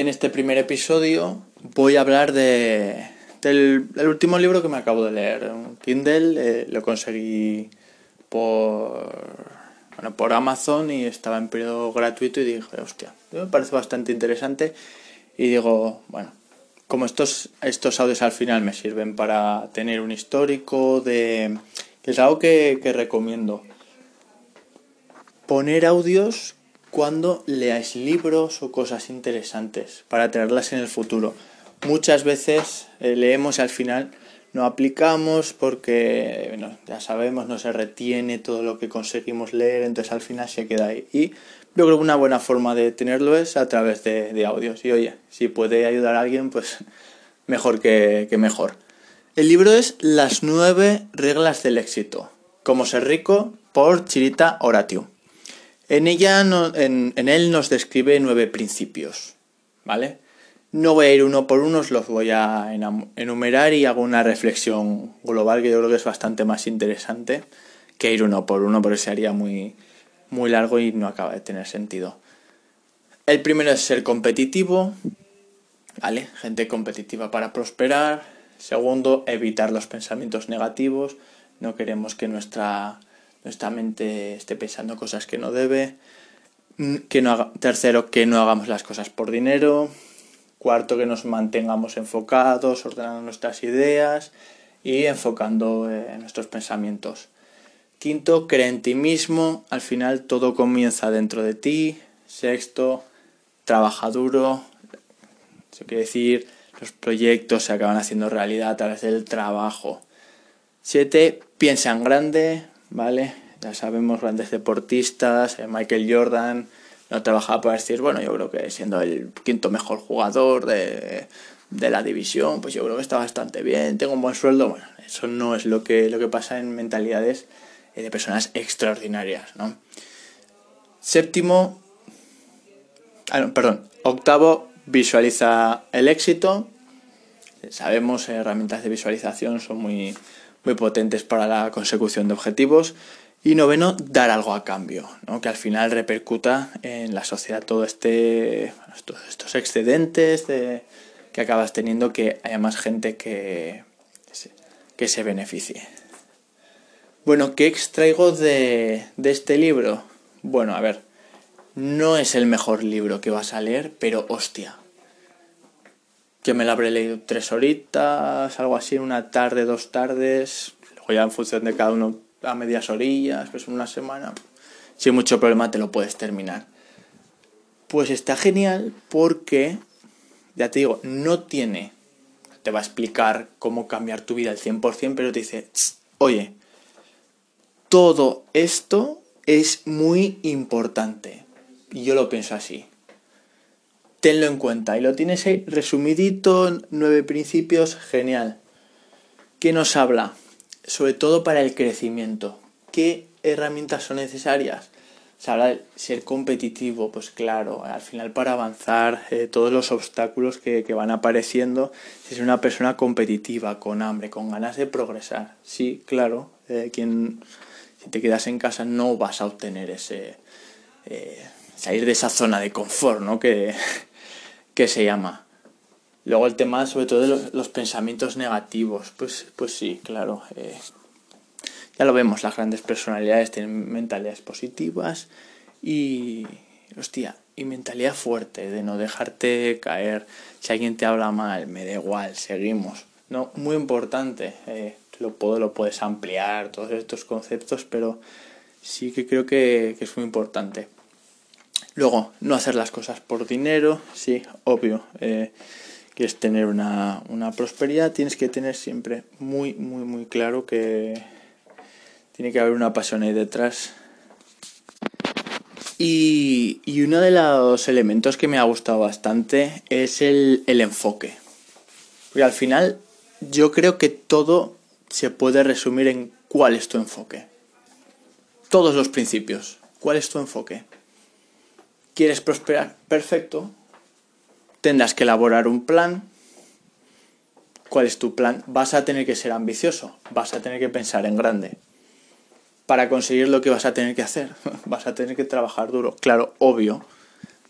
En este primer episodio voy a hablar de, del, último libro que me acabo de leer, Kindle, eh, lo conseguí por, bueno, por Amazon y estaba en periodo gratuito y dije, hostia, me parece bastante interesante y digo, bueno, como estos, estos audios al final me sirven para tener un histórico de... que es algo que recomiendo. Poner audios cuando leáis libros o cosas interesantes para tenerlas en el futuro. Muchas veces eh, leemos y al final no aplicamos porque ya sabemos, no se retiene todo lo que conseguimos leer, entonces al final se queda ahí. Y yo creo que una buena forma de tenerlo es a través de, audios. Y oye, si puede ayudar a alguien, pues mejor que, mejor. El libro es Las nueve reglas del éxito. Cómo ser rico por Chirita Oratio. En ella, en, él nos describe nueve principios, ¿vale? No voy a ir uno por uno, los voy a enumerar y hago una reflexión global que yo creo que es bastante más interesante que ir uno por uno, porque se haría muy, muy largo y no acaba de tener sentido. El primero es ser competitivo, ¿vale? Gente competitiva para prosperar. Segundo, evitar los pensamientos negativos. No queremos que nuestra nuestra mente esté pensando cosas que no debe. Mm, que no tercero, que no hagamos las cosas por dinero. Cuarto, que nos mantengamos enfocados, ordenando nuestras ideas y enfocando eh, nuestros pensamientos. Quinto, cree en ti mismo. Al final todo comienza dentro de ti. Sexto, trabaja duro. Eso quiere decir, los proyectos se acaban haciendo realidad a través del trabajo. Siete, piensa en grande. ¿Vale? Ya sabemos, grandes deportistas, eh, Michael Jordan no trabajaba para decir, bueno, yo creo que siendo el quinto mejor jugador de, la división, pues yo creo que está bastante bien, tengo un buen sueldo. Bueno, eso no es lo que, lo que pasa en mentalidades eh, de personas extraordinarias, ¿no? Séptimo, ah, perdón, octavo, visualiza el éxito. Sabemos, herramientas de visualización son muy, muy potentes para la consecución de objetivos. Y noveno, dar algo a cambio, ¿no? que al final repercuta en la sociedad todo este, todos estos excedentes de, que acabas teniendo, que haya más gente que, que se beneficie. Bueno, ¿qué extraigo de, de este libro? Bueno, a ver, no es el mejor libro que vas a leer, pero hostia, que me la habré leído tres horitas, algo así, una tarde, dos tardes, luego ya en función de cada uno a medias orillas, pues una semana, sin mucho problema te lo puedes terminar. Pues está genial porque, ya te digo, no tiene, te va a explicar cómo cambiar tu vida al 100%, pero te dice, oye, todo esto es muy importante. Y yo lo pienso así tenlo en cuenta. Y lo tienes ahí resumidito, nueve principios, genial. ¿Qué nos habla? Sobre todo para el crecimiento. ¿Qué herramientas son necesarias? Se habla de ser competitivo, pues claro, al final para avanzar, eh, todos los obstáculos que, van apareciendo, si es una persona competitiva, con hambre, con ganas de progresar. Sí, claro, eh, si te quedas en casa no vas a obtener ese... Eh, salir de esa zona de confort, ¿no? Que, que se llama. Luego el tema sobre todo de los, pensamientos negativos, pues, pues sí, claro. Eh, ya lo vemos, las grandes personalidades tienen mentalidades positivas y, hostia, y mentalidad fuerte, de no dejarte caer. Si alguien te habla mal, me da igual, seguimos. No, muy importante, eh, lo, puedo, lo puedes ampliar, todos estos conceptos, pero sí que creo que es muy importante. Luego, no hacer las cosas por dinero, sí, obvio. Eh, quieres tener una, prosperidad, tienes que tener siempre muy, muy, muy claro que tiene que haber una pasión ahí detrás. Y, uno de los elementos que me ha gustado bastante es el, el enfoque. Porque al final yo creo que todo se puede resumir en cuál es tu enfoque. Todos los principios. ¿Cuál es tu enfoque? ¿Quieres prosperar? Perfecto. Tendrás que elaborar un plan. ¿Cuál es tu plan? Vas a tener que ser ambicioso, vas a tener que pensar en grande. Para conseguir lo que vas a tener que hacer, vas a tener que trabajar duro. Claro, obvio,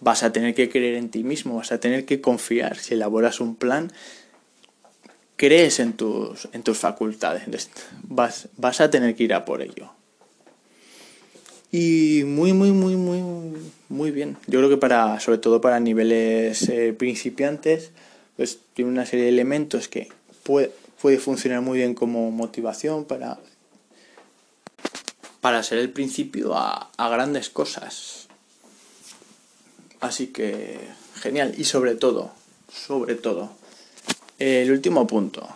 vas a tener que creer en ti mismo, vas a tener que confiar. Si elaboras un plan, crees en tus, en tus facultades, vas, vas a tener que ir a por ello. Y muy, muy, muy, muy, muy bien. Yo creo que para, sobre todo para niveles eh, principiantes, pues tiene una serie de elementos que puede, puede funcionar muy bien como motivación para, para ser el principio a, a grandes cosas. Así que genial. Y sobre todo, sobre todo, el último punto,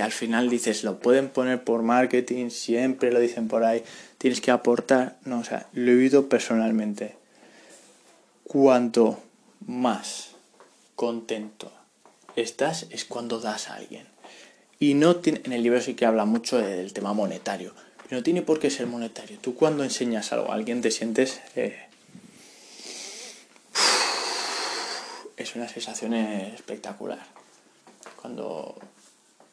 al final dices, lo pueden poner por marketing, siempre lo dicen por ahí, tienes que aportar. No, o sea, lo he oído personalmente. Cuanto más contento estás es cuando das a alguien. Y no tiene, en el libro sí que habla mucho del tema monetario. No tiene por qué ser monetario. Tú cuando enseñas algo a alguien te sientes... Eh, es una sensación espectacular. Cuando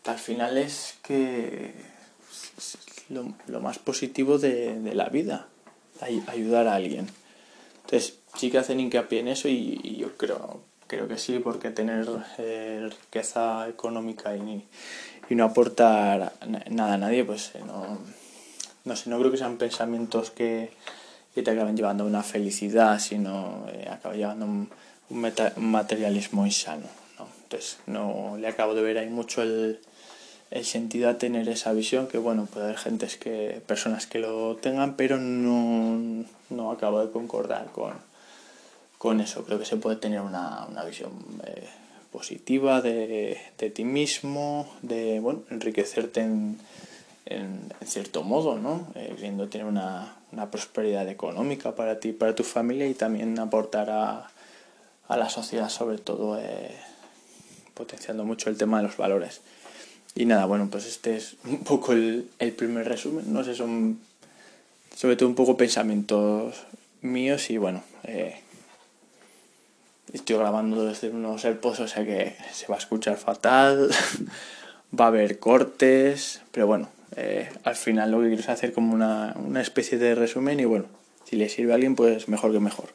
al final es que lo, lo más positivo de, la vida, ayudar a alguien. Entonces sí que hacen hincapié en eso y, yo creo, creo que sí, porque tener eh, riqueza económica y, no aportar nada a nadie, pues eh, no, no sé, no creo que sean pensamientos que, que te acaben llevando a una felicidad, sino eh, llevando un, un materialismo insano. Entonces no le acabo de ver ahí mucho el, el sentido a tener esa visión que bueno puede haber gentes que personas que lo tengan pero no, no acabo de concordar con, con eso. Creo que se puede tener una, una visión eh, positiva de, de, ti mismo de bueno enriquecerte en, en, cierto modo no eh, queriendo tener una, una prosperidad económica para ti para tu familia y también aportar a, a la sociedad sobre todo eh, potenciando mucho el tema de los valores y nada, bueno, pues este es un poco el, el primer resumen. No sé, son sobre todo un poco pensamientos míos y bueno, eh, estoy grabando desde unos AirPods, o sea que se va a escuchar fatal, va a haber cortes, pero bueno, eh, al final lo que quiero es hacer como una, una especie de resumen y bueno, si le sirve a alguien, pues mejor que mejor.